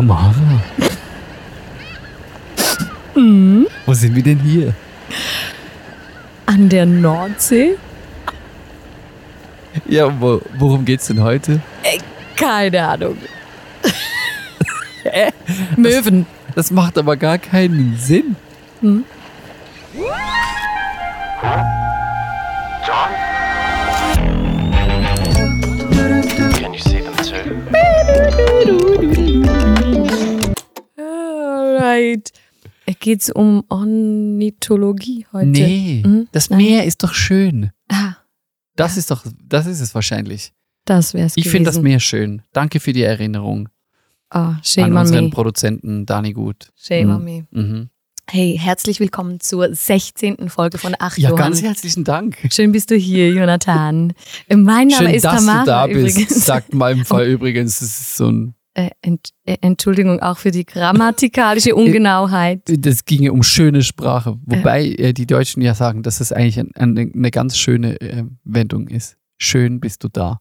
Tamara. Mhm. Wo sind wir denn hier? An der Nordsee? Ja, wo, worum geht's denn heute? Keine Ahnung. Möwen. Das macht aber gar keinen Sinn. Can Geht's um Ornithologie heute? Nee, Hm? das Nein. Meer ist doch schön. Ah, Das ist doch, das ist es wahrscheinlich. das wär's Ich finde das. Meer schön. Danke für die Erinnerung Ah, an shame on unseren me. Produzenten Dani Gut. Shame Mhm. on me. Mhm. Hey, herzlich willkommen zur 16. Folge von Ach Ja, Johann. ganz herzlichen Dank. Schön bist du hier, Jonathan. Mein Name Schön, ist dass Tamara du da bist. übrigens. Sagt mal im Fall übrigens, das ist so ein, Äh, Ent äh, Entschuldigung auch für die grammatikalische Ungenauheit. das ginge um schöne Sprache. Wobei äh, die Deutschen ja sagen, dass es eigentlich ein, ein, eine ganz schöne äh, Wendung ist. Schön bist du da.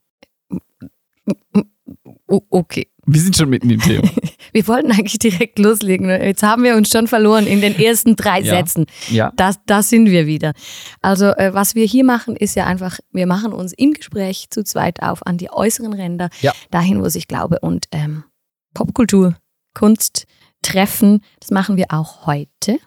Okay. Wir sind schon mitten im Thema. Wir wollten eigentlich direkt loslegen. Jetzt haben wir uns schon verloren in den ersten drei Ja. Sätzen. Ja. Das, das sind wir wieder. Also äh, was wir hier machen, ist ja einfach, wir machen uns im Gespräch zu zweit auf an die äußeren Ränder, Ja. dahin, wo sich Glaube und ähm, Popkultur, Kunst treffen. Das machen wir auch heute.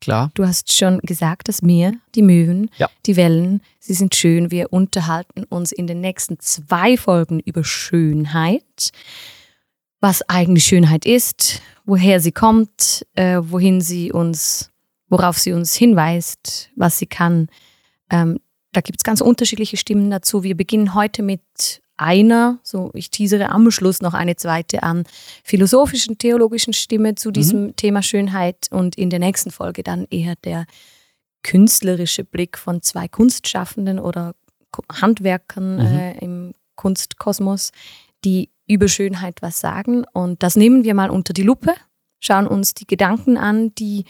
Klar. Du hast schon gesagt, das Meer, die Möwen, Ja. die Wellen, sie sind schön. Wir unterhalten uns in den nächsten zwei Folgen über Schönheit. Was eigentlich Schönheit ist, woher sie kommt, äh, wohin sie uns, worauf sie uns hinweist, was sie kann. Ähm, da gibt es ganz unterschiedliche Stimmen dazu. Wir beginnen heute mit einer, so ich teasere am Schluss noch eine zweite an, philosophischen, theologischen Stimme zu diesem Thema Schönheit und in der nächsten Folge dann eher der künstlerische Blick von zwei Kunstschaffenden oder Handwerkern Mhm. äh, im Kunstkosmos, die über Schönheit was sagen. Und das nehmen wir mal unter die Lupe, schauen uns die Gedanken an, die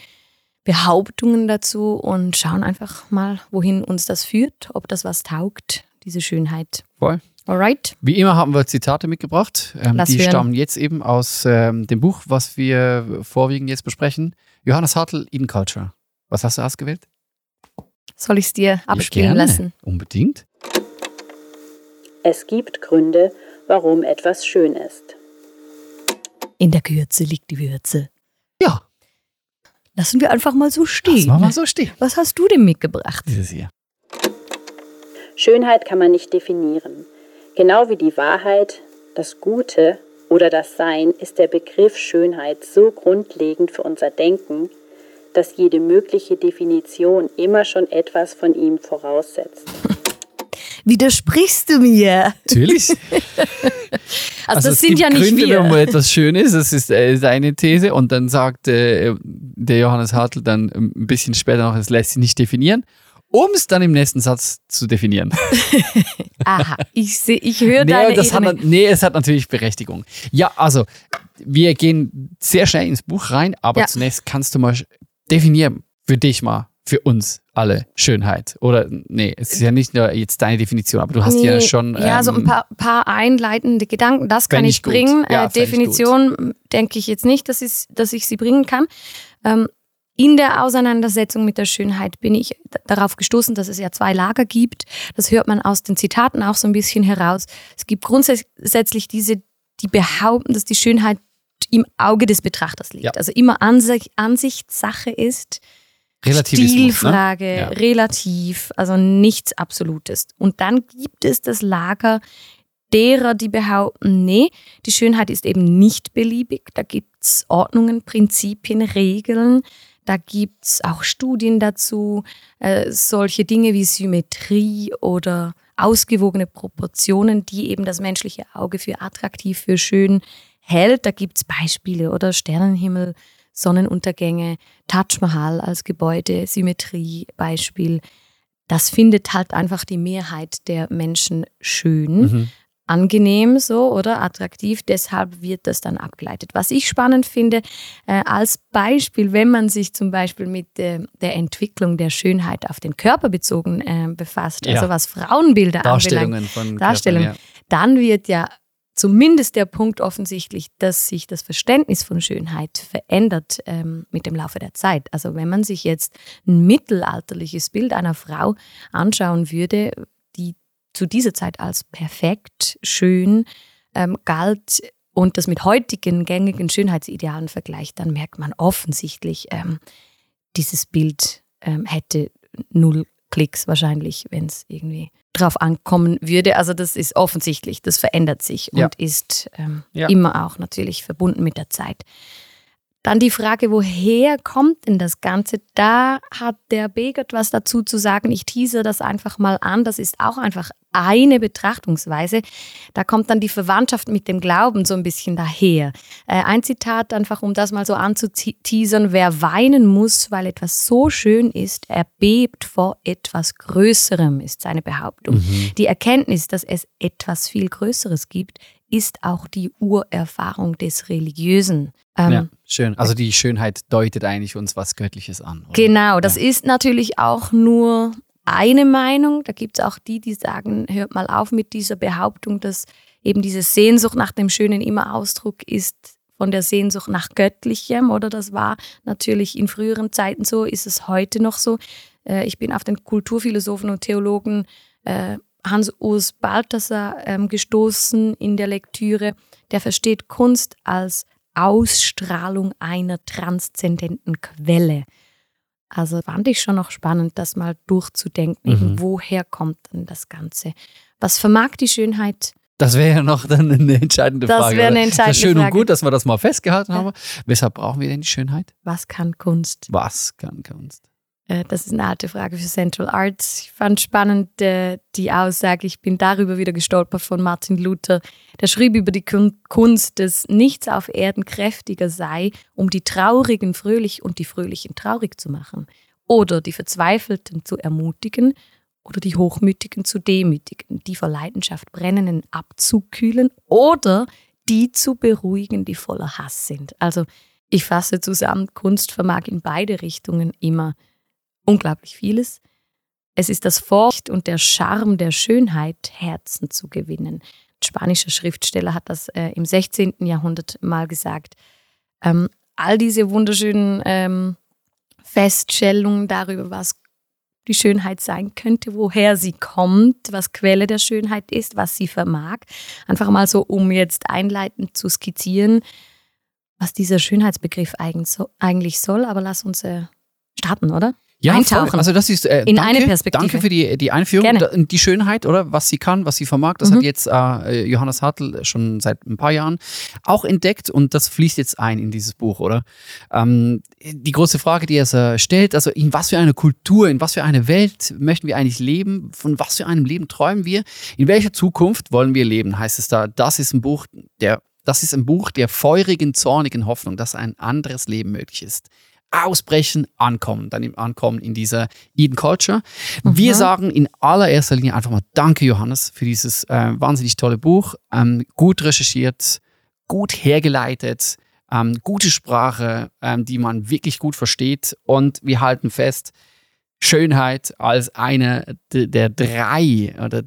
Behauptungen dazu und schauen einfach mal, wohin uns das führt, ob das was taugt, diese Schönheit. Voll. Alright? Wie immer haben wir Zitate mitgebracht. Ähm, Lass die hören. stammen jetzt eben aus ähm, dem Buch, was wir vorwiegend jetzt besprechen. Johannes Hartl, Eden Culture. Was hast du ausgewählt? Soll ich es dir abspielen gerne. lassen? Unbedingt. Es gibt Gründe, warum etwas schön ist. In der Kürze liegt die Würze. Ja, Lassen wir einfach mal so das stehen. machen wir so stehen. Was hast du denn mitgebracht? Dieses hier. Schönheit kann man nicht definieren. Genau wie die Wahrheit, das Gute oder das Sein ist der Begriff Schönheit so grundlegend für unser Denken, dass jede mögliche Definition immer schon etwas von ihm voraussetzt. Widersprichst du mir? Natürlich. Also, das es sind gibt ja nicht Gründe, wir. warum etwas schön ist. Das ist äh, seine These. Und dann sagt äh, der Johannes Hartl dann ein bisschen später noch, es lässt sich nicht definieren, um es dann im nächsten Satz zu definieren. Aha, ich, seh, ich höre Nee, deine das hat, nee, es hat natürlich Berechtigung. Ja, also, wir gehen sehr schnell ins Buch rein, aber Ja. zunächst kannst du mal definieren für dich mal, für uns alle Schönheit. Oder, nee, es ist ja nicht nur jetzt deine Definition, aber du hast ja Nee, schon. Ja, so ein ähm, paar, paar einleitende Gedanken, das kann ich ich bringen. Ja, äh, Definition denke ich jetzt nicht, dass, ich, dass ich sie bringen kann. Ähm, in der Auseinandersetzung mit der Schönheit bin ich darauf gestoßen, dass es ja zwei Lager gibt. Das hört man aus den Zitaten auch so ein bisschen heraus. Es gibt grundsätzlich diese, die behaupten, dass die Schönheit im Auge des Betrachters liegt. Ja. Also immer Ansicht, Ansichtssache ist. Ne? Stilfrage, Ja. relativ, also nichts Absolutes. Und dann gibt es das Lager derer, die behaupten, nee, die Schönheit ist eben nicht beliebig. Da gibt es Ordnungen, Prinzipien, Regeln. Da gibt es auch Studien dazu, äh, solche Dinge wie Symmetrie oder ausgewogene Proportionen, die eben das menschliche Auge für attraktiv, für schön hält. Da gibt es Beispiele oder Sternenhimmel, Sonnenuntergänge, Taj Mahal als Gebäude, Symmetrie, Beispiel. Das findet halt einfach die Mehrheit der Menschen schön Mhm. Angenehm so oder attraktiv. Deshalb wird das dann abgeleitet. Was ich spannend finde, äh, als Beispiel, wenn man sich zum Beispiel mit äh, der Entwicklung der Schönheit auf den Körper bezogen äh, befasst, Ja. also was Frauenbilder anbelangt, Darstellungen von Darstellungen. Körpern, dann wird ja zumindest der Punkt offensichtlich, dass sich das Verständnis von Schönheit verändert ähm, mit dem Laufe der Zeit. Also wenn man sich jetzt ein mittelalterliches Bild einer Frau anschauen würde, zu dieser Zeit als perfekt, schön ähm, galt und das mit heutigen gängigen Schönheitsidealen vergleicht, dann merkt man offensichtlich, ähm, dieses Bild ähm, hätte null Klicks wahrscheinlich, wenn es irgendwie drauf ankommen würde. Also das ist offensichtlich, das verändert sich und Ja. ist ähm, Ja. immer auch natürlich verbunden mit der Zeit. Dann die Frage, woher kommt denn das Ganze? Da hat der Begert was dazu zu sagen. Ich tease das einfach mal an. Das ist auch einfach eine Betrachtungsweise. Da kommt dann die Verwandtschaft mit dem Glauben so ein bisschen daher. Äh, ein Zitat einfach, um das mal so anzuteasern. Wer weinen muss, weil etwas so schön ist, er bebt vor etwas Größerem, ist seine Behauptung. Mhm. Die Erkenntnis, dass es etwas viel Größeres gibt, ist auch die Urerfahrung des Religiösen. Ähm, ja, schön. Also die Schönheit deutet eigentlich uns was Göttliches an. Oder? Genau, das ist natürlich auch nur eine Meinung. Da gibt es auch die, die sagen, hört mal auf mit dieser Behauptung, dass eben diese Sehnsucht nach dem Schönen immer Ausdruck ist von der Sehnsucht nach Göttlichem, oder das war natürlich in früheren Zeiten so, ist es heute noch so. Äh, Ich bin auf den Kulturphilosophen und Theologen äh, Hans-Urs Balthasar ähm, gestoßen in der Lektüre. Der versteht Kunst als Ausstrahlung einer transzendenten Quelle. Also fand ich schon noch spannend, das mal durchzudenken. Mhm. Woher kommt denn das Ganze? Was vermag die Schönheit? Das wäre ja noch dann eine entscheidende Das Frage. wäre eine entscheidende das ist schön Frage. und gut, dass wir das mal festgehalten Ja. haben. Weshalb brauchen wir denn die Schönheit? Was kann Kunst? Was kann Kunst? Äh, Das ist eine alte Frage für Central Arts. Ich fand spannend äh, die Aussage, ich bin darüber wieder gestolpert von Martin Luther. Der schrieb über die Kun- Kunst, dass nichts auf Erden kräftiger sei, um die Traurigen fröhlich und die Fröhlichen traurig zu machen. Oder die Verzweifelten zu ermutigen oder die Hochmütigen zu demütigen, die vor Leidenschaft brennenden abzukühlen oder die zu beruhigen, die voller Hass sind. Also ich fasse zusammen, Kunst vermag in beide Richtungen immer unglaublich vieles. Es ist das Furcht und der Charme der Schönheit, Herzen zu gewinnen. Ein spanischer Schriftsteller hat das äh, im 16. Jahrhundert mal gesagt. Ähm, all diese wunderschönen ähm, Feststellungen darüber, was die Schönheit sein könnte, woher sie kommt, was Quelle der Schönheit ist, was sie vermag. Einfach mal so, um jetzt einleitend zu skizzieren, was dieser Schönheitsbegriff eigentlich soll. Aber lass uns äh, starten, oder? Ja, Eintauchen. voll. Also das ist äh, In danke, eine Perspektive. Danke für die, die Einführung. Da- die Schönheit, oder was sie kann, was sie vermag. Das Mhm. hat jetzt äh, Johannes Hartl schon seit ein paar Jahren auch entdeckt und das fließt jetzt ein in dieses Buch, oder? Ähm, die große Frage, die er so stellt, also in was für eine Kultur, in was für eine Welt möchten wir eigentlich leben? Von was für einem Leben träumen wir? In welcher Zukunft wollen wir leben? Heißt es da, das ist ein Buch der das ist ein Buch der feurigen, zornigen Hoffnung, dass ein anderes Leben möglich ist ausbrechen, ankommen, dann im Ankommen in dieser Eden Culture. Wir Mhm. sagen in allererster Linie einfach mal Danke, Johannes, für dieses äh, wahnsinnig tolle Buch. Ähm, gut recherchiert, gut hergeleitet, ähm, gute Sprache, ähm, die man wirklich gut versteht. Und wir halten fest, Schönheit als eine de- der drei oder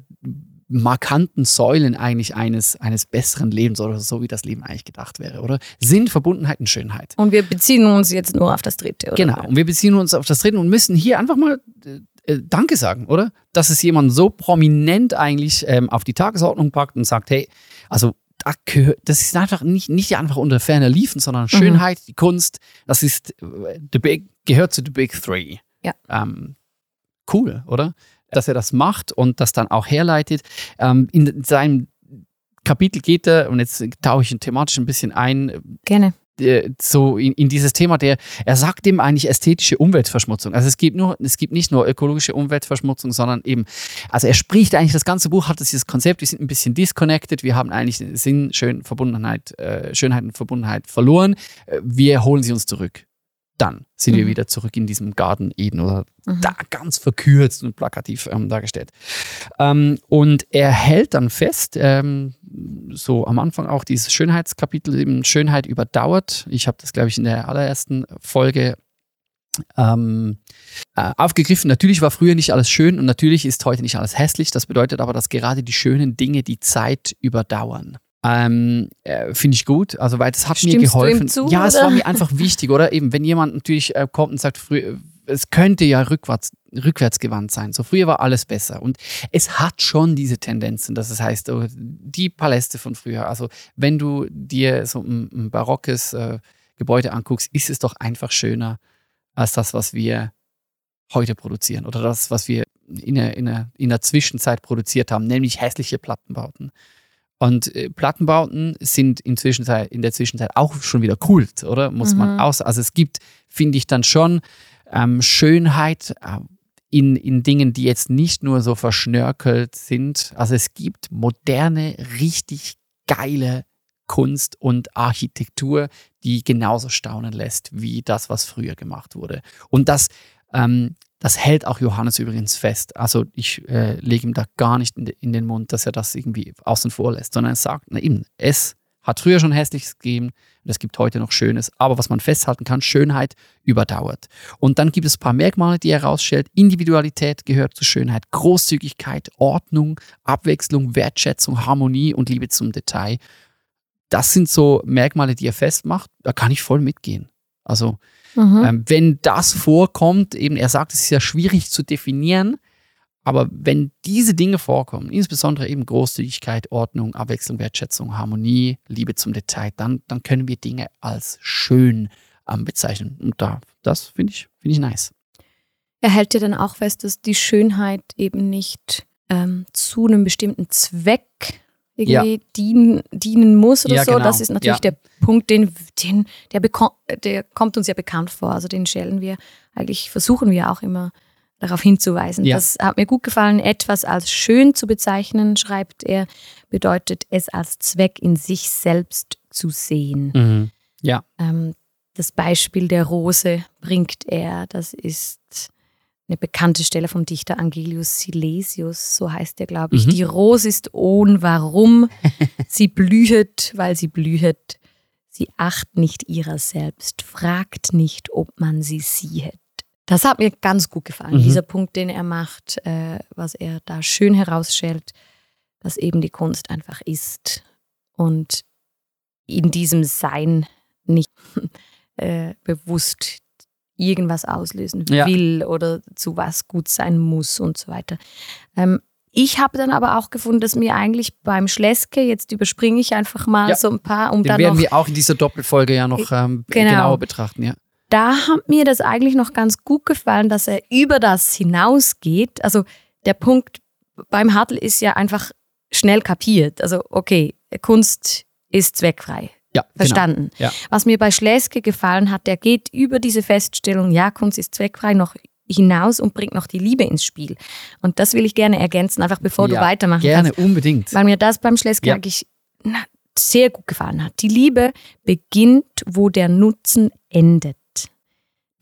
markanten Säulen eigentlich eines, eines besseren Lebens oder so, wie das Leben eigentlich gedacht wäre, oder? Sinn, Verbundenheit und Schönheit. Und wir beziehen uns jetzt nur auf das dritte, oder? Genau. Und wir beziehen uns auf das Dritten und müssen hier einfach mal äh, äh, Danke sagen, oder? Dass es jemand so prominent eigentlich ähm, auf die Tagesordnung packt und sagt, hey, also da gehört, das ist einfach nicht, nicht einfach unter ferner Liefen, sondern Schönheit, die Kunst, das ist äh, the big, gehört zu the Big Three. Ja. Ähm, cool, oder? Dass er das macht und das dann auch herleitet. Ähm, in seinem Kapitel geht er, und jetzt tauche ich thematisch ein bisschen ein, Gerne. äh, so in, in dieses Thema, der, er sagt dem eigentlich ästhetische Umweltverschmutzung. Also es gibt nur, es gibt nicht nur ökologische Umweltverschmutzung, sondern eben, also er spricht eigentlich, das ganze Buch hat dieses Konzept, wir sind ein bisschen disconnected, wir haben eigentlich Sinn, Schön, Verbundenheit, äh, Schönheit und Verbundenheit verloren. Äh, Wir holen sie uns zurück. Dann sind wir Mhm. wieder zurück in diesem Garten Eden oder Mhm. da ganz verkürzt und plakativ ähm, dargestellt. Ähm, und er hält dann fest, ähm, so am Anfang auch dieses Schönheitskapitel, eben Schönheit überdauert. Ich habe das, glaube ich, in der allerersten Folge ähm, äh, aufgegriffen. Natürlich war früher nicht alles schön und natürlich ist heute nicht alles hässlich. Das bedeutet aber, dass gerade die schönen Dinge die Zeit überdauern. Ähm, äh, Finde ich gut, also weil das hat Stimmst mir geholfen. zu, ja, es oder? war mir einfach wichtig, oder? Eben, wenn jemand natürlich äh, kommt und sagt, früher, es könnte ja rückwärts, rückwärtsgewandt sein. So früher war alles besser. Und es hat schon diese Tendenzen, dass es heißt, oh, die Paläste von früher, also wenn du dir so ein, ein barockes äh, Gebäude anguckst, ist es doch einfach schöner als das, was wir heute produzieren oder das, was wir in der, in der, in der Zwischenzeit produziert haben, nämlich hässliche Plattenbauten. Und äh, Plattenbauten sind in, in der Zwischenzeit auch schon wieder Kult, oder? Muss man Mhm. aus. Also es gibt, finde ich, dann schon ähm, Schönheit äh, in, in Dingen, die jetzt nicht nur so verschnörkelt sind. Also es gibt moderne, richtig geile Kunst und Architektur, die genauso staunen lässt wie das, was früher gemacht wurde. Und das, ähm, das hält auch Johannes übrigens fest. Also ich äh, lege ihm da gar nicht in, de, in den Mund, dass er das irgendwie außen vor lässt, sondern er sagt, na eben, es hat früher schon Hässliches gegeben und es gibt heute noch Schönes. Aber was man festhalten kann, Schönheit überdauert. Und dann gibt es ein paar Merkmale, die er herausstellt. Individualität gehört zu Schönheit, Großzügigkeit, Ordnung, Abwechslung, Wertschätzung, Harmonie und Liebe zum Detail. Das sind so Merkmale, die er festmacht. Da kann ich voll mitgehen. Also Mhm. ähm, wenn das vorkommt, eben er sagt, es ist ja schwierig zu definieren, aber wenn diese Dinge vorkommen, insbesondere eben Großzügigkeit, Ordnung, Abwechslung, Wertschätzung, Harmonie, Liebe zum Detail, dann, dann können wir Dinge als schön ähm, bezeichnen. Und da, das finde ich, finde ich nice. Er hält ja dann auch fest, dass die Schönheit eben nicht ähm, zu einem bestimmten Zweck irgendwie dienen, dienen muss oder Ja, so. genau. Das ist natürlich Ja. der Punkt, den, den der, der kommt uns ja bekannt vor. Also den stellen wir, eigentlich versuchen wir auch immer darauf hinzuweisen. Ja. Das hat mir gut gefallen. Etwas als schön zu bezeichnen, schreibt er, bedeutet es als Zweck in sich selbst zu sehen. Ähm, das Beispiel der Rose bringt er. Das ist eine bekannte Stelle vom Dichter Angelius Silesius, so heißt er, glaube ich. Mhm. Die Rose ist ohn Warum. sie blühet, weil sie blühet. Sie acht nicht ihrer selbst, fragt nicht, ob man sie siehet. Das hat mir ganz gut gefallen, Mhm. dieser Punkt, den er macht, äh, was er da schön herausstellt, dass eben die Kunst einfach ist und in diesem Sein nicht äh, bewusst irgendwas auslösen Ja. will oder zu was gut sein muss und so weiter. Ähm, ich habe dann aber auch gefunden, dass mir eigentlich beim Schleske, jetzt überspringe ich einfach mal Ja. so ein paar, um Den dann werden noch wir auch in dieser Doppelfolge ja noch ähm, Genau. genauer betrachten. Ja. da hat mir das eigentlich noch ganz gut gefallen, dass er über das hinausgeht. Also der Punkt beim Hartl ist ja einfach schnell kapiert. Also okay, Kunst ist zweckfrei. Ja, Verstanden. Ja. Was mir bei Schleske gefallen hat, der geht über diese Feststellung, ja, Kunst ist zweckfrei, noch hinaus und bringt noch die Liebe ins Spiel. Und das will ich gerne ergänzen, einfach bevor Ja, du weitermachen Gerne, kannst. unbedingt. Weil mir das beim Schleske Ja. eigentlich na, sehr gut gefallen hat. Die Liebe beginnt, wo der Nutzen endet.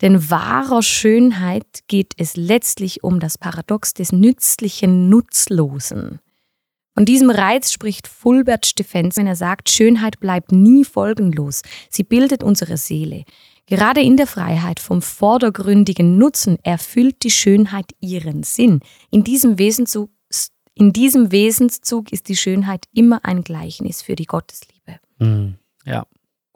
Denn wahrer Schönheit geht es letztlich um das Paradox des nützlichen Nutzlosen. Von diesem Reiz spricht Fulbert Steffens, wenn er sagt, Schönheit bleibt nie folgenlos. Sie bildet unsere Seele. Gerade in der Freiheit vom vordergründigen Nutzen erfüllt die Schönheit ihren Sinn. In diesem Wesenszug, in diesem Wesenszug ist die Schönheit immer ein Gleichnis für die Gottesliebe. Mhm. Ja.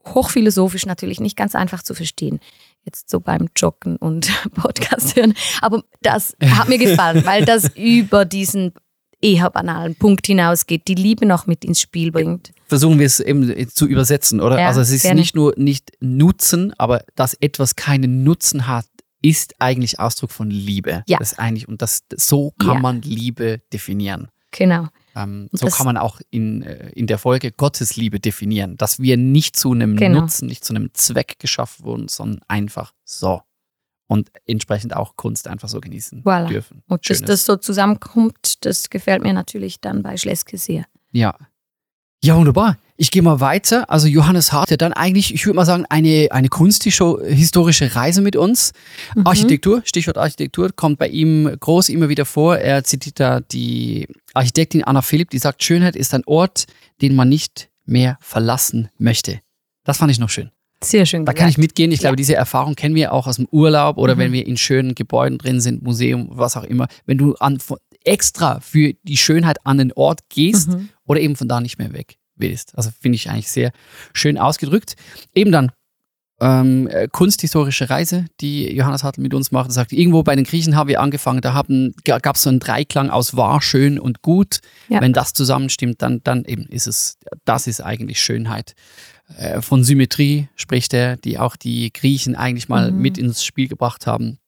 Hochphilosophisch natürlich, nicht ganz einfach zu verstehen. Jetzt so beim Joggen und Podcast hören. Aber das hat mir gefallen, weil das über diesen eher banalen Punkt hinausgeht, die Liebe noch mit ins Spiel bringt. versuchen wir es eben zu übersetzen, oder? Ja, also es ist gerne. nicht nur nicht Nutzen, aber dass etwas keinen Nutzen hat, ist eigentlich Ausdruck von Liebe. Ja. Das eigentlich, und das, so kann Ja. man Liebe definieren. Genau. Ähm, so das- kann man auch in, äh, in der Folge Gottes Liebe definieren, dass wir nicht zu einem Genau. Nutzen, nicht zu einem Zweck geschaffen wurden, sondern einfach so. Und entsprechend auch Kunst einfach so genießen Voilà. dürfen. Und dass das so zusammenkommt, das gefällt mir natürlich dann bei Schleske sehr. Ja. Ja, wunderbar. Ich gehe mal weiter. Also Johannes Hart, der dann eigentlich, ich würde mal sagen, eine, eine kunsthistorische Reise mit uns. Mhm. Architektur, Stichwort Architektur, kommt bei ihm groß immer wieder vor. Er zitiert da die Architektin Anna Philipp, die sagt, Schönheit ist ein Ort, den man nicht mehr verlassen möchte. Das fand ich noch schön. Sehr schön. Da kann ich gesagt. mitgehen. Ich glaube, Ja. diese Erfahrung kennen wir auch aus dem Urlaub oder Mhm. wenn wir in schönen Gebäuden drin sind, Museum, was auch immer. Wenn du an, extra für die Schönheit an den Ort gehst Mhm. oder eben von da nicht mehr weg willst. Also finde ich eigentlich sehr schön ausgedrückt. Eben dann ähm, äh, kunsthistorische Reise, die Johannes Hartl mit uns macht. Er sagt, irgendwo bei den Griechen haben wir angefangen, da gab es so einen Dreiklang aus wahr, schön und gut. Ja. Wenn das zusammenstimmt, dann, dann eben ist es, das ist eigentlich Schönheit. Äh, von Symmetrie spricht er, die auch die Griechen eigentlich mal mhm. mit ins Spiel gebracht haben.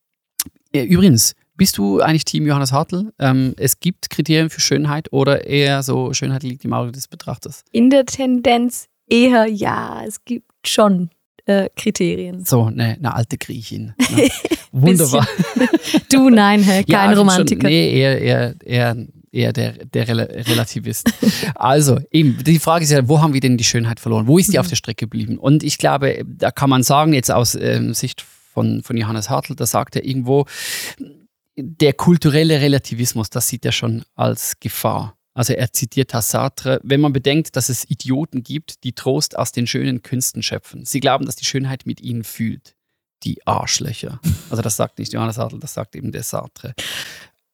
Äh, übrigens, bist du eigentlich Team Johannes Hartl? Ähm, es gibt Kriterien für Schönheit oder eher so, Schönheit liegt im Auge des Betrachters? In der Tendenz eher ja, es gibt schon äh, Kriterien. So, eine, eine alte Griechin. Ne? Wunderbar. du, nein, kein ja, Romantiker. Schon, nee, eher, eher, eher, eher der, der Relativist. also, eben, die Frage ist ja, wo haben wir denn die Schönheit verloren? Wo ist die mhm. auf der Strecke geblieben? Und ich glaube, da kann man sagen, jetzt aus ähm, Sicht von, von Johannes Hartl, da sagt er irgendwo, der kulturelle Relativismus, das sieht er schon als Gefahr. Also er zitiert Sartre, wenn man bedenkt, dass es Idioten gibt, die Trost aus den schönen Künsten schöpfen. Sie glauben, dass die Schönheit mit ihnen fühlt. Die Arschlöcher. Also das sagt nicht Johannes Sartre, das sagt eben der Sartre.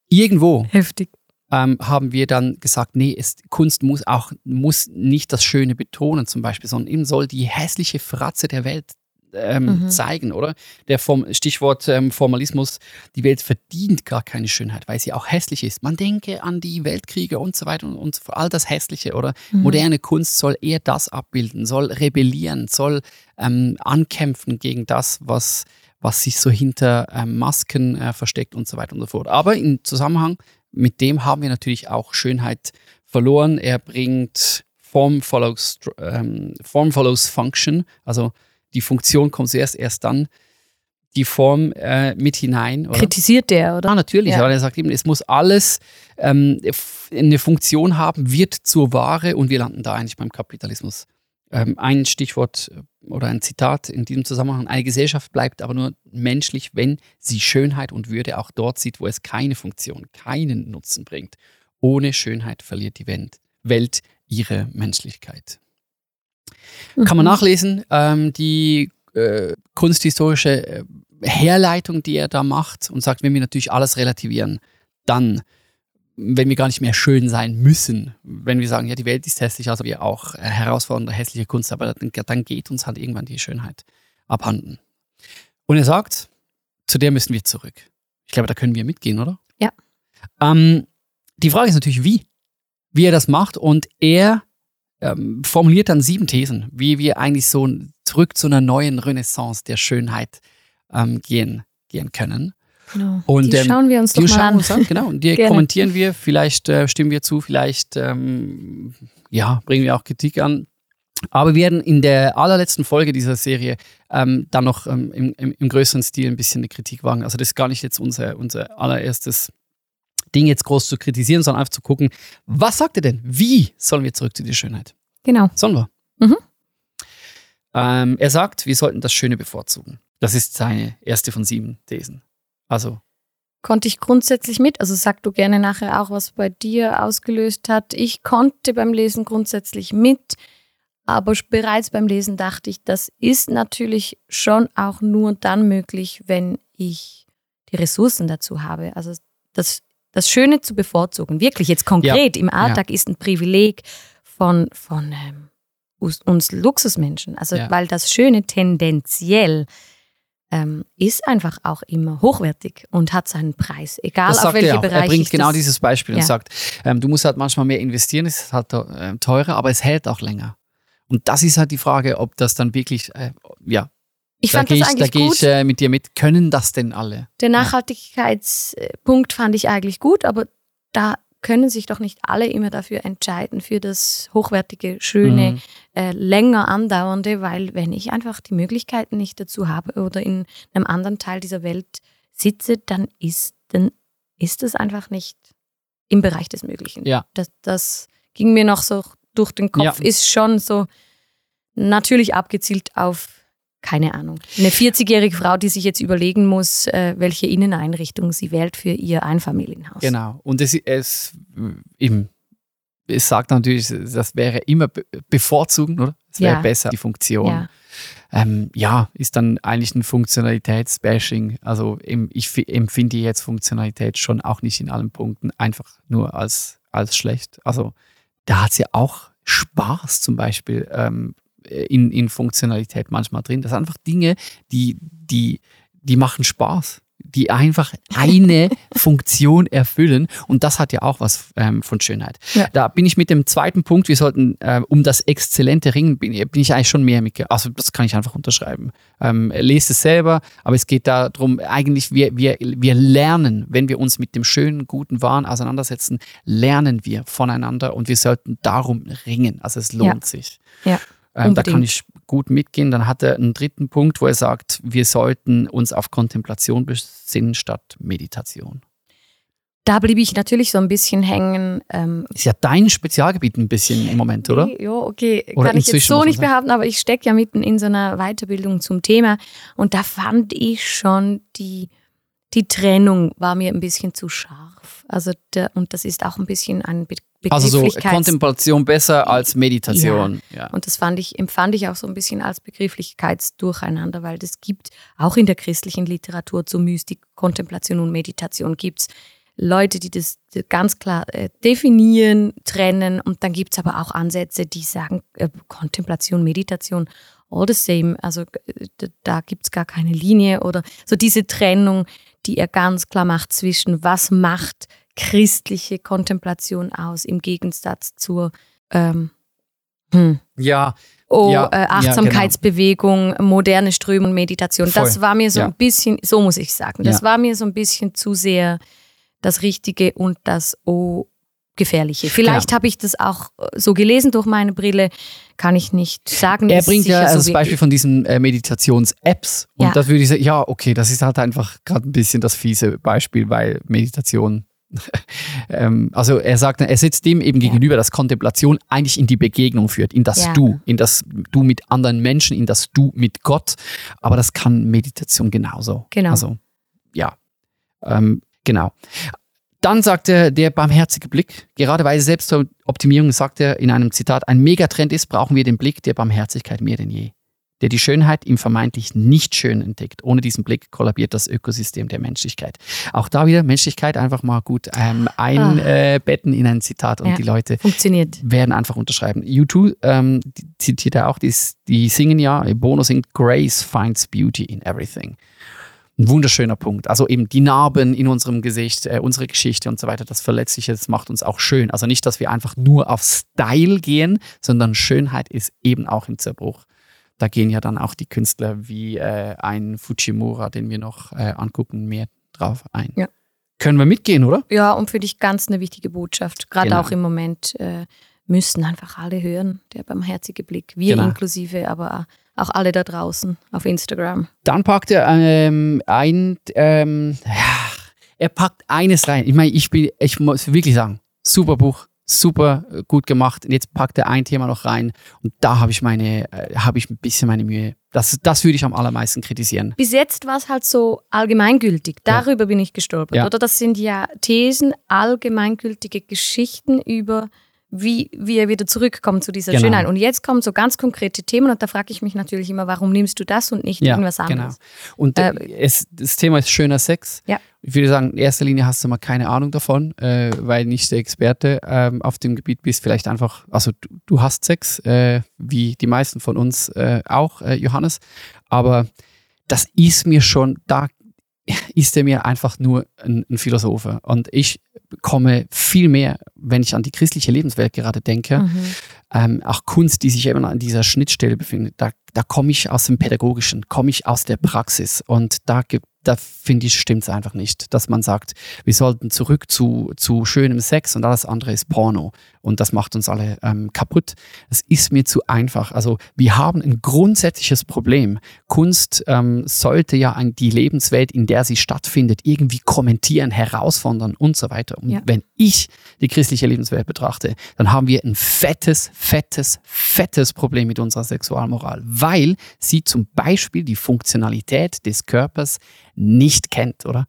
Irgendwo Heftig. Ähm, haben wir dann gesagt, nee, es, Kunst muss auch muss nicht das Schöne betonen zum Beispiel, sondern eben soll die hässliche Fratze der Welt ähm, mhm. zeigen, oder? Der Form, Stichwort ähm, Formalismus, die Welt verdient gar keine Schönheit, weil sie auch hässlich ist. Man denke an die Weltkriege und so weiter und, und all das Hässliche, oder? Mhm. Moderne Kunst soll eher das abbilden, soll rebellieren, soll ähm, ankämpfen gegen das, was, was sich so hinter ähm, Masken äh, versteckt und so weiter und so fort. Aber im Zusammenhang mit dem haben wir natürlich auch Schönheit verloren. Er bringt Form follows, ähm, Form follows Function, also die Funktion kommt zuerst erst dann die Form äh, mit hinein. Oder? Kritisiert der, oder? Ja, natürlich, ja. aber er sagt eben, es muss alles ähm, eine Funktion haben, wird zur Ware und wir landen da eigentlich beim Kapitalismus. Ähm, ein Stichwort äh, oder ein Zitat in diesem Zusammenhang, eine Gesellschaft bleibt aber nur menschlich, wenn sie Schönheit und Würde auch dort sieht, wo es keine Funktion, keinen Nutzen bringt. Ohne Schönheit verliert die Welt ihre Menschlichkeit. Kann man mhm. nachlesen. Ähm, die äh, kunsthistorische äh, Herleitung, die er da macht und sagt, wenn wir natürlich alles relativieren, dann, wenn wir gar nicht mehr schön sein müssen, wenn wir sagen, ja, die Welt ist hässlich, also wir auch äh, herausfordernde, hässliche Kunst, aber dann, dann geht uns halt irgendwann die Schönheit abhanden. Und er sagt, zu der müssen wir zurück. Ich glaube, da können wir mitgehen, oder? Ja. Ähm, die Frage ist natürlich, wie? Wie er das macht. Und er ähm, formuliert dann sieben Thesen, wie wir eigentlich so zurück zu einer neuen Renaissance der Schönheit ähm, gehen, gehen können. Genau. Und, die ähm, schauen wir uns doch mal an. Uns an. Genau, und die kommentieren wir, vielleicht äh, stimmen wir zu, vielleicht ähm, ja, bringen wir auch Kritik an. Aber wir werden in der allerletzten Folge dieser Serie ähm, dann noch ähm, im, im, im, größeren Stil ein bisschen eine Kritik wagen. Also das ist gar nicht jetzt unser, unser allererstes Ding jetzt groß zu kritisieren, sondern einfach zu gucken, was sagt er denn? Wie sollen wir zurück zu der Schönheit? Genau. Sollen wir? Mhm. Ähm, er sagt, wir sollten das Schöne bevorzugen. Das ist seine erste von sieben Thesen. Also. Konnte ich grundsätzlich mit, also sag du gerne nachher auch, was bei dir ausgelöst hat. Ich konnte beim Lesen grundsätzlich mit, aber bereits beim Lesen dachte ich, das ist natürlich schon auch nur dann möglich, wenn ich die Ressourcen dazu habe. Also das das Schöne zu bevorzugen, wirklich jetzt konkret ja. im Alltag ja. ist ein Privileg von, von ähm, uns Luxusmenschen. Also ja. weil das Schöne tendenziell ähm, ist einfach auch immer hochwertig und hat seinen Preis, egal das auf welche er Bereich. Er bringt genau dieses Beispiel und sagt, ähm, du musst halt manchmal mehr investieren, es ist halt äh, teurer, aber es hält auch länger. Und das ist halt die Frage, ob das dann wirklich, äh, ja, ich da fand das ich, eigentlich Da gehe ich äh, mit dir mit. Können das denn alle? Der Nachhaltigkeitspunkt fand ich eigentlich gut, aber da können sich doch nicht alle immer dafür entscheiden, für das hochwertige, schöne, mhm. äh, länger andauernde, weil wenn ich einfach die Möglichkeiten nicht dazu habe oder in einem anderen Teil dieser Welt sitze, dann ist, dann ist es einfach nicht im Bereich des Möglichen. Ja. Das, das ging mir noch so durch den Kopf, ja. ist schon so natürlich abgezielt auf keine Ahnung. Eine 40-jährige Frau, die sich jetzt überlegen muss, äh, welche Inneneinrichtung sie wählt für ihr Einfamilienhaus. Genau. Und es, es, eben, es sagt natürlich, das wäre immer bevorzugen, oder? Es wäre ja. besser, die Funktion. Ja. Ähm, ja. ist dann eigentlich ein Funktionalitätsbashing. Also ich empfinde jetzt Funktionalität schon auch nicht in allen Punkten einfach nur als, als schlecht. Also da hat es ja auch Spaß zum Beispiel ähm, in, in Funktionalität manchmal drin. Das sind einfach Dinge, die, die, die machen Spaß die einfach eine Funktion erfüllen. Und das hat ja auch was ähm, von Schönheit. Ja. Da bin ich mit dem zweiten Punkt, wir sollten äh, um das exzellente Ringen, bin, bin, ich eigentlich schon mehr mit. Also das kann ich einfach unterschreiben. Ähm, lest es selber, aber es geht darum, eigentlich wir, wir, wir lernen, wenn wir uns mit dem schönen, guten Wahn auseinandersetzen, lernen wir voneinander und wir sollten darum ringen. Also es lohnt ja. sich. Ja. Ähm, da kann ich gut mitgehen. Dann hat er einen dritten Punkt, wo er sagt, wir sollten uns auf Kontemplation besinnen statt Meditation. Da blieb ich natürlich so ein bisschen hängen. Ähm, ist ja dein Spezialgebiet ein bisschen im Moment, oder? Ja, okay. Oder Kann ich jetzt so nicht behaupten, aber ich stecke ja mitten in so einer Weiterbildung zum Thema. Und da fand ich schon, die, die Trennung war mir ein bisschen zu scharf. Also der, und das ist auch ein bisschen ein also so Kontemplation besser als Meditation. Ja. ja. Und das fand ich, empfand ich auch so ein bisschen als Begrifflichkeitsdurcheinander, weil das gibt auch in der christlichen Literatur zu Mystik, Kontemplation und Meditation gibt es Leute, die das ganz klar äh, definieren, trennen und dann gibt es aber auch Ansätze, die sagen, äh, Kontemplation, Meditation, all the same. Also äh, da gibt es gar keine Linie oder so diese Trennung, die er ganz klar macht zwischen was macht christliche Kontemplation aus, im Gegensatz zur ähm, hm. ja, oh, ja, äh, Achtsamkeitsbewegung, ja, genau. moderne Strömung, Meditation. Voll. Das war mir so ja. ein bisschen, so muss ich sagen, das war mir so ein bisschen zu sehr das Richtige und das Oh gefährliche. Vielleicht genau. habe ich das auch äh, so gelesen durch meine Brille, kann ich nicht sagen. Er bringt ja so das Beispiel von diesen äh, Meditations-Apps und ja. das würde ich sagen, ja, okay, das ist halt einfach gerade ein bisschen das fiese Beispiel, weil Meditation ähm, also er sagt, er sitzt dem eben gegenüber, dass Kontemplation eigentlich in die Begegnung führt, in das ja. Du, in das Du mit anderen Menschen, in das Du mit Gott. Aber das kann Meditation genauso. Genau. Also ja, ähm, genau. Dann sagt er, der barmherzige Blick, gerade weil Selbstoptimierung, sagt er in einem Zitat, ein Megatrend ist, brauchen wir den Blick der Barmherzigkeit mehr denn je der die Schönheit im vermeintlich nicht schön entdeckt. Ohne diesen Blick kollabiert das Ökosystem der Menschlichkeit. Auch da wieder Menschlichkeit einfach mal gut ähm, einbetten in ein Zitat und ja, die Leute funktioniert. werden einfach unterschreiben. U2 ähm, zitiert er auch, die, die singen ja, Bono singt, Grace finds beauty in everything. Ein wunderschöner Punkt. Also eben die Narben in unserem Gesicht, äh, unsere Geschichte und so weiter, das Verletzliche, das macht uns auch schön. Also nicht, dass wir einfach nur auf Style gehen, sondern Schönheit ist eben auch im Zerbruch da gehen ja dann auch die Künstler wie äh, ein Fujimura, den wir noch äh, angucken, mehr drauf ein. Ja. Können wir mitgehen, oder? Ja, und für dich ganz eine wichtige Botschaft. Gerade genau. auch im Moment äh, müssen einfach alle hören, der barmherzige Blick. Wir genau. inklusive, aber auch alle da draußen auf Instagram. Dann packt er ähm, ein, ähm, ja, er packt eines rein. Ich meine, ich bin, ich muss wirklich sagen, super Buch, super äh, gut gemacht. Und jetzt packt er ein Thema noch rein und da habe ich meine, äh, habe ich ein bisschen meine Mühe. Das, das würde ich am allermeisten kritisieren. Bis jetzt war es halt so allgemeingültig. Darüber ja. bin ich gestolpert. Ja. Oder das sind ja Thesen, allgemeingültige Geschichten über wie wir wieder zurückkommen zu dieser genau. Schönheit. Und jetzt kommen so ganz konkrete Themen und da frage ich mich natürlich immer, warum nimmst du das und nicht ja, irgendwas genau. anderes? Genau. Und äh, es, das Thema ist schöner Sex. Ja. Ich würde sagen, in erster Linie hast du mal keine Ahnung davon, äh, weil nicht der Experte ähm, auf dem Gebiet bist. Vielleicht einfach, also du, du hast Sex, äh, wie die meisten von uns äh, auch, äh, Johannes. Aber das ist mir schon, da ist er mir einfach nur ein, ein Philosoph. Und ich komme viel mehr, wenn ich an die christliche Lebenswelt gerade denke, mhm. ähm, auch Kunst, die sich eben an dieser Schnittstelle befindet, da, da komme ich aus dem Pädagogischen, komme ich aus der Praxis. Und da gibt da finde ich, stimmt es einfach nicht, dass man sagt, wir sollten zurück zu, zu schönem Sex und alles andere ist Porno und das macht uns alle ähm, kaputt. Das ist mir zu einfach. Also wir haben ein grundsätzliches Problem. Kunst ähm, sollte ja ein, die Lebenswelt, in der sie stattfindet, irgendwie kommentieren, herausfordern und so weiter. Und ja. wenn ich die christliche Lebenswelt betrachte, dann haben wir ein fettes, fettes, fettes Problem mit unserer Sexualmoral, weil sie zum Beispiel die Funktionalität des Körpers nicht kennt, oder?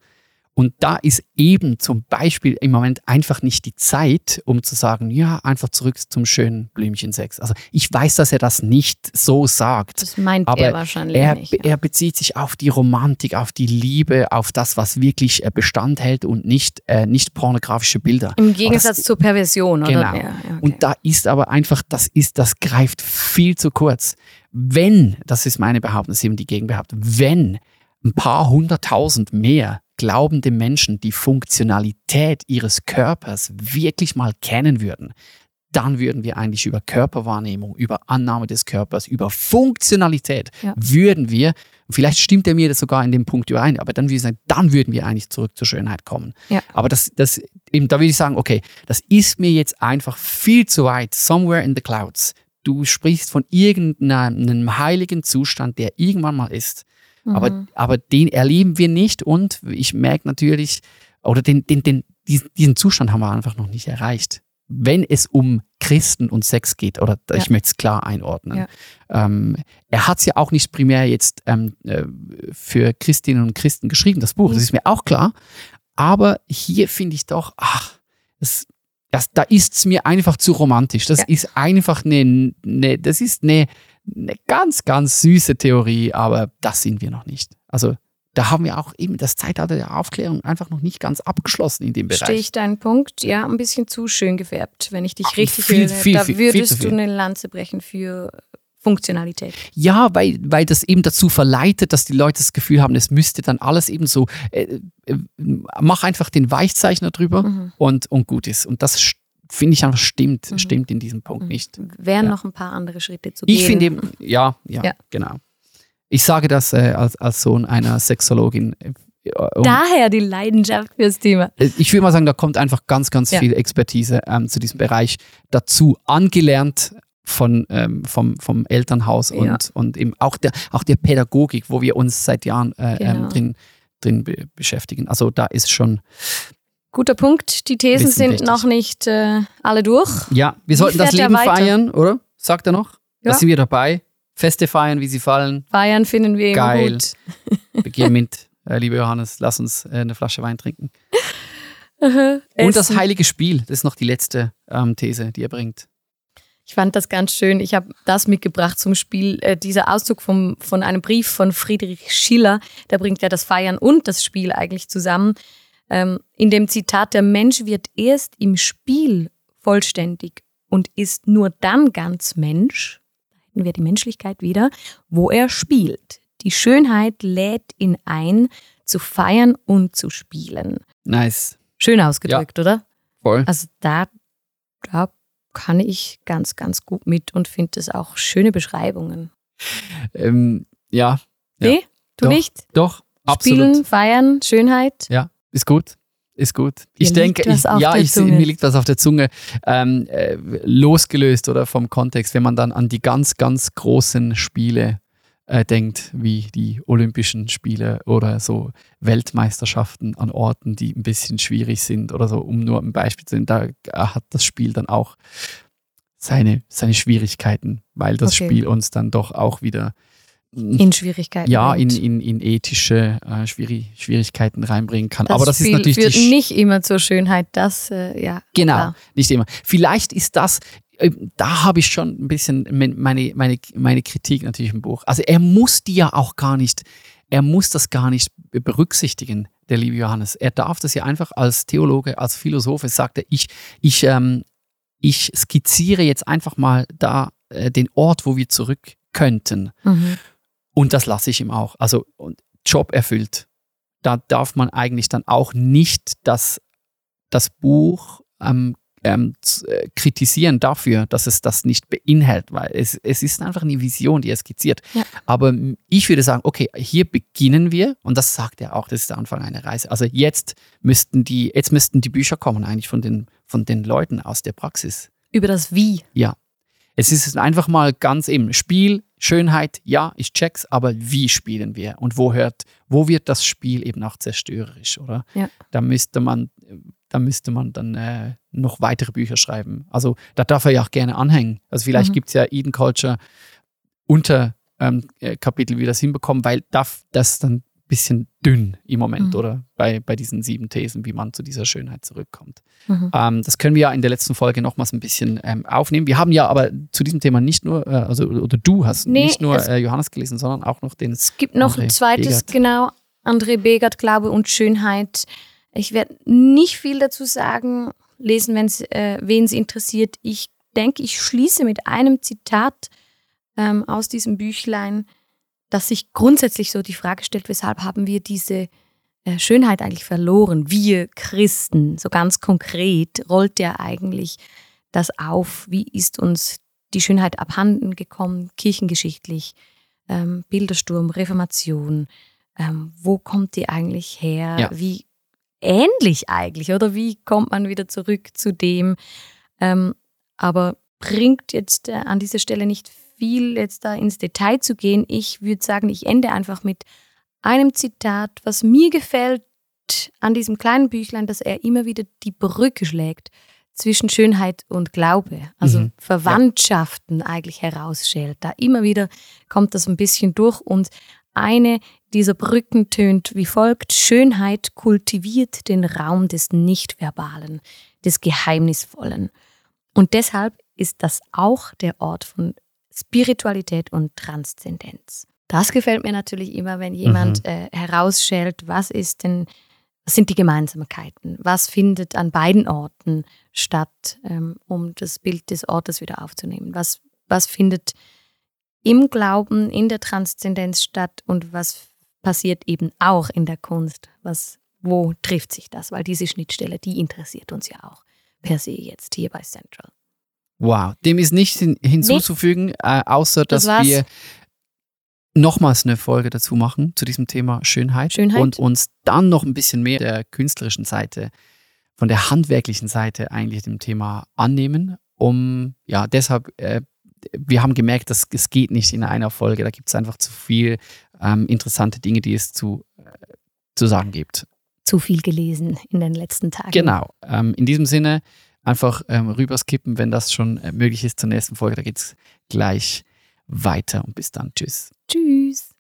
Und da ist eben zum Beispiel im Moment einfach nicht die Zeit, um zu sagen, ja, einfach zurück zum schönen Blümchensex. Also ich weiß, dass er das nicht so sagt. Das meint er wahrscheinlich er, nicht. Ja. er bezieht sich auf die Romantik, auf die Liebe, auf das, was wirklich äh, Bestand hält und nicht, äh, nicht pornografische Bilder. Im Gegensatz das, zur Perversion, oder? Genau. Ja, okay. Und da ist aber einfach, das ist, das greift viel zu kurz. Wenn, das ist meine Behauptung, das ist eben die Gegenbehauptung, wenn ein paar hunderttausend mehr glaubende Menschen die Funktionalität ihres Körpers wirklich mal kennen würden, dann würden wir eigentlich über Körperwahrnehmung, über Annahme des Körpers, über Funktionalität, Ja. würden wir, vielleicht stimmt er mir das sogar in dem Punkt überein, aber dann würde ich sagen, dann würden wir eigentlich zurück zur Schönheit kommen. Ja. Aber das, das, eben, da würde ich sagen, okay, das ist mir jetzt einfach viel zu weit, somewhere in the clouds. Du sprichst von irgendeinem heiligen Zustand, der irgendwann mal ist. Aber, Mhm. aber den erleben wir nicht und ich merke natürlich, oder den, den, den, diesen, diesen Zustand haben wir einfach noch nicht erreicht. Wenn es um Christen und Sex geht, oder ich Ja. möchte es klar einordnen. Ja. Ähm, er hat es ja auch nicht primär jetzt ähm, äh, für Christinnen und Christen geschrieben, das Buch, das Mhm. ist mir auch klar. Aber hier finde ich doch, ach, das, das, da ist es mir einfach zu romantisch. Das Ja. ist einfach eine, eine das ist eine, eine ganz, ganz süße Theorie, aber das sind wir noch nicht. Also da haben wir auch eben das Zeitalter der Aufklärung einfach noch nicht ganz abgeschlossen in dem Bereich. Verstehe ich deinen Punkt? Ja, ein bisschen zu schön gefärbt, wenn ich dich Ach, richtig viel, höre. viel, da viel, viel würdest du eine Lanze brechen für Funktionalität. Ja, weil, weil das eben dazu verleitet, dass die Leute das Gefühl haben, es müsste dann alles eben so, äh, äh, mach einfach den Weichzeichner drüber Mhm. und, und gut ist. Und das finde ich einfach stimmt, Mhm. stimmt in diesem Punkt Mhm. nicht. Wären Ja. noch ein paar andere Schritte zu gehen. Ich finde eben, ja, ja, Ja. genau. Ich sage das äh, als, als Sohn einer Sexologin. äh, um- Daher die Leidenschaft fürs Thema. Äh, ich würde mal sagen, da kommt einfach ganz, ganz Ja. viel Expertise ähm, zu diesem Bereich dazu, angelernt von, ähm, vom, vom Elternhaus und, Ja. und eben auch der, auch der Pädagogik, wo wir uns seit Jahren äh, Genau. ähm, drin, drin be beschäftigen. Also da ist schon, Guter Punkt. Die Thesen Wissen sind noch nicht äh, alle durch. ja, wir sollten das Leben feiern, oder? Sagt er noch? Ja. Da sind wir dabei. Feste feiern, wie sie fallen. Feiern finden wir immer Geil. gut. Beginn mit, äh, lieber Johannes, lass uns äh, eine Flasche Wein trinken. Essen. Und das heilige Spiel, das ist noch die letzte ähm, These, die er bringt. Ich fand das ganz schön. Ich habe das mitgebracht zum Spiel. Äh, dieser Auszug vom, von einem Brief von Friedrich Schiller, der bringt ja das Feiern und das Spiel eigentlich zusammen. Ähm, in dem Zitat, der Mensch wird erst im Spiel vollständig und ist nur dann ganz Mensch, da hätten wir die Menschlichkeit wieder, wo er spielt. Die Schönheit lädt ihn ein, zu feiern und zu spielen. Nice. Schön ausgedrückt, oder? Voll. Also da, da kann ich ganz, ganz gut mit und finde es auch schöne Beschreibungen. Ähm, ja, Ja. Nee, du Doch. nicht? doch, absolut. Spielen, feiern, Schönheit. Ja, ist gut. Ist gut. Ich denke, ich, ja, ich, mir liegt was auf der Zunge. Ähm, äh, losgelöst oder vom Kontext, wenn man dann an die ganz, ganz großen Spiele äh, denkt, wie die Olympischen Spiele oder so Weltmeisterschaften an Orten, die ein bisschen schwierig sind oder so, um nur ein Beispiel zu nennen, da äh, hat das Spiel dann auch seine, seine Schwierigkeiten, weil das Okay. Spiel uns dann doch auch wieder In Schwierigkeiten. ja, in, in, in ethische äh, Schwierig Schwierigkeiten reinbringen kann. das Aber das ist natürlich führt die, nicht immer zur Schönheit. Das, äh, ja. Genau, klar. nicht immer. Vielleicht ist das, äh, da habe ich schon ein bisschen mein- meine, meine, meine Kritik natürlich im Buch. Also er muss die ja auch gar nicht, er muss das gar nicht berücksichtigen, der liebe Johannes. Er darf das ja einfach als Theologe, als Philosoph, sagt er, ich, ich, ähm, ich skizziere jetzt einfach mal da äh, den Ort, wo wir zurück könnten. Mhm. Und das lasse ich ihm auch. Also Job erfüllt. Da darf man eigentlich dann auch nicht das, das Buch ähm, ähm, äh, kritisieren dafür, dass es das nicht beinhaltet, weil es, es ist einfach eine Vision, die er skizziert. Ja. Aber ich würde sagen, okay, hier beginnen wir, und das sagt er auch, das ist der Anfang einer Reise. Also jetzt müssten die, jetzt müssten die Bücher kommen, eigentlich von den, von den Leuten aus der Praxis. Über das Wie. Es ist einfach mal ganz eben Spiel, Schönheit, ja, ich check's, aber wie spielen wir und wo hört, wo wird das Spiel eben auch zerstörerisch, oder? Ja. Da müsste man, da müsste man dann äh, noch weitere Bücher schreiben. Also da darf er ja auch gerne anhängen. Also vielleicht Mhm. gibt's ja Eden Culture unter ähm, äh, Kapitel, wie wir das hinbekommen, weil darf das dann bisschen dünn im Moment, Mhm. oder? Bei, bei diesen sieben Thesen, wie man zu dieser Schönheit zurückkommt. Mhm. Ähm, das können wir ja in der letzten Folge nochmals ein bisschen ähm, aufnehmen. Wir haben ja aber zu diesem Thema nicht nur, äh, also oder du hast Nee, nicht nur äh, Johannes gelesen, sondern auch noch den. Es gibt noch André ein zweites, Begert. genau. André Begert, Glaube und Schönheit. Ich werde nicht viel dazu sagen, lesen, äh, wen es interessiert. Ich denke, ich schließe mit einem Zitat ähm, aus diesem Büchlein, das sich grundsätzlich so die Frage stellt, weshalb haben wir diese äh, Schönheit eigentlich verloren? Wir Christen, so ganz konkret, rollt der eigentlich das auf? Wie ist uns die Schönheit abhanden gekommen, kirchengeschichtlich? ähm, Bildersturm, Reformation, ähm, wo kommt die eigentlich her? Ja. Wie ähnlich eigentlich, oder wie kommt man wieder zurück zu dem? Ähm, aber bringt jetzt äh, an dieser Stelle nicht viel, jetzt da ins Detail zu gehen. Ich würde sagen, ich ende einfach mit einem Zitat, was mir gefällt an diesem kleinen Büchlein, dass er immer wieder die Brücke schlägt zwischen Schönheit und Glaube, also Mhm. Verwandtschaften eigentlich herausschält. Da immer wieder kommt das ein bisschen durch und eine dieser Brücken tönt wie folgt. Schönheit kultiviert den Raum des Nichtverbalen, des Geheimnisvollen. Und deshalb ist das auch der Ort von Spiritualität und Transzendenz. Das gefällt mir natürlich immer, wenn jemand äh, herausschält, was ist denn, was sind die Gemeinsamkeiten, was findet an beiden Orten statt, ähm, um das Bild des Ortes wieder aufzunehmen, was, was findet im Glauben, in der Transzendenz statt und was passiert eben auch in der Kunst, was, wo trifft sich das, weil diese Schnittstelle, die interessiert uns ja auch per se jetzt hier bei Central. Wow, dem ist nichts hin hinzuzufügen, äh, außer Das dass war's. wir nochmals eine Folge dazu machen zu diesem Thema Schönheit, Schönheit. und uns dann noch ein bisschen mehr der künstlerischen Seite, von der handwerklichen Seite eigentlich dem Thema annehmen, um, ja, deshalb, äh, wir haben gemerkt, dass es geht nicht in einer Folge, da gibt es einfach zu viel ähm, interessante Dinge, die es zu, äh, zu sagen gibt. Zu viel gelesen in den letzten Tagen. Genau. Ähm, in diesem Sinne einfach ähm, rüberskippen, wenn das schon äh, möglich ist zur nächsten Folge. Da geht es gleich weiter und bis dann. Tschüss. Tschüss.